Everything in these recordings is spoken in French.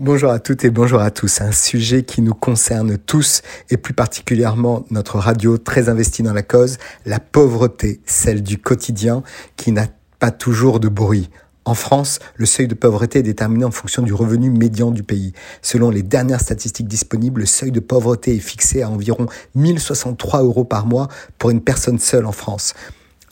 Bonjour à toutes et bonjour à tous. Un sujet qui nous concerne tous et plus particulièrement notre radio très investie dans la cause, la pauvreté, celle du quotidien qui n'a pas toujours de bruit. En France, le seuil de pauvreté est déterminé en fonction du revenu médian du pays. Selon les dernières statistiques disponibles, le seuil de pauvreté est fixé à environ 1063 euros par mois pour une personne seule en France.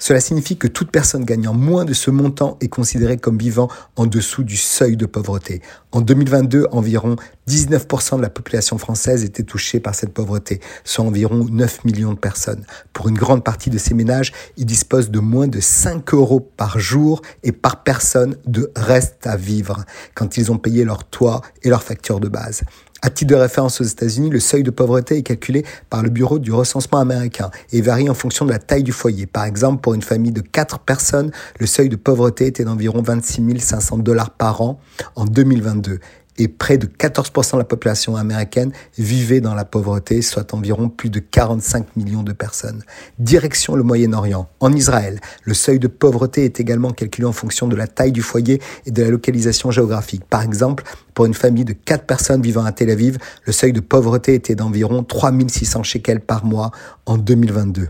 Cela signifie que toute personne gagnant moins de ce montant est considérée comme vivant en dessous du seuil de pauvreté. En 2022, environ 19% de la population française était touchée par cette pauvreté, soit environ 9 millions de personnes. Pour une grande partie de ces ménages, ils disposent de moins de 5 euros par jour et par personne de reste à vivre quand ils ont payé leur toit et leurs factures de base. À titre de référence aux États-Unis, le seuil de pauvreté est calculé par le Bureau du recensement américain et varie en fonction de la taille du foyer. Par exemple, pour une famille de 4 personnes, le seuil de pauvreté était d'environ 26 500 dollars par an en 2022 et près de 14% de la population américaine vivait dans la pauvreté, soit environ plus de 45 millions de personnes. Direction le Moyen-Orient. En Israël, le seuil de pauvreté est également calculé en fonction de la taille du foyer et de la localisation géographique. Par exemple, pour une famille de 4 personnes vivant à Tel Aviv, le seuil de pauvreté était d'environ 3600 shekels par mois en 2022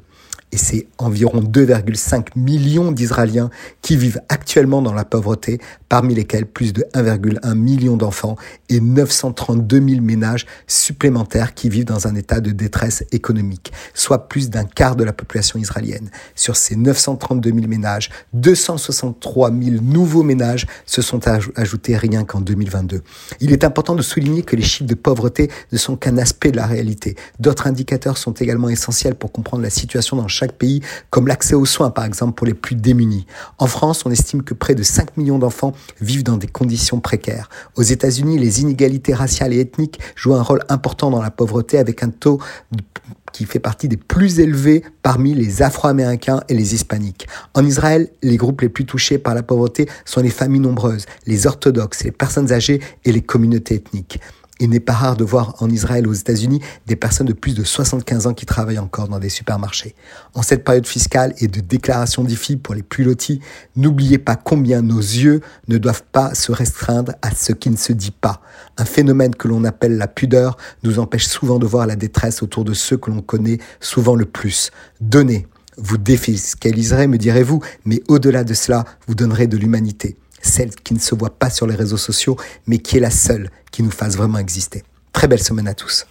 et c'est environ 2,5 millions d'Israéliens qui vivent actuellement dans la pauvreté, parmi lesquels plus de 1,1 million d'enfants et 932 000 ménages supplémentaires qui vivent dans un état de détresse économique, soit plus d'un quart de la population israélienne. Sur ces 932 000 ménages, 263 000 nouveaux ménages se sont ajoutés rien qu'en 2022. Il est important de souligner que les chiffres de pauvreté ne sont qu'un aspect de la réalité. D'autres indicateurs sont également essentiels pour comprendre la situation dans chaque pays, comme l'accès aux soins par exemple pour les plus démunis. En France, on estime que près de 5 millions d'enfants vivent dans des conditions précaires. Aux États-Unis, les inégalités raciales et ethniques jouent un rôle important dans la pauvreté avec un taux qui fait partie des plus élevés parmi les Afro-Américains et les Hispaniques. En Israël, les groupes les plus touchés par la pauvreté sont les familles nombreuses, les orthodoxes, les personnes âgées et les communautés ethniques. Il n'est pas rare de voir en Israël ou aux États-Unis des personnes de plus de 75 ans qui travaillent encore dans des supermarchés. En cette période fiscale et de déclaration d'IFI pour les plus lotis, n'oubliez pas combien nos yeux ne doivent pas se restreindre à ce qui ne se dit pas. Un phénomène que l'on appelle la pudeur nous empêche souvent de voir la détresse autour de ceux que l'on connaît souvent le plus. Donnez. Vous défiscaliserez, me direz-vous, mais au-delà de cela, vous donnerez de l'humanité celle qui ne se voit pas sur les réseaux sociaux, mais qui est la seule qui nous fasse vraiment exister. Très belle semaine à tous.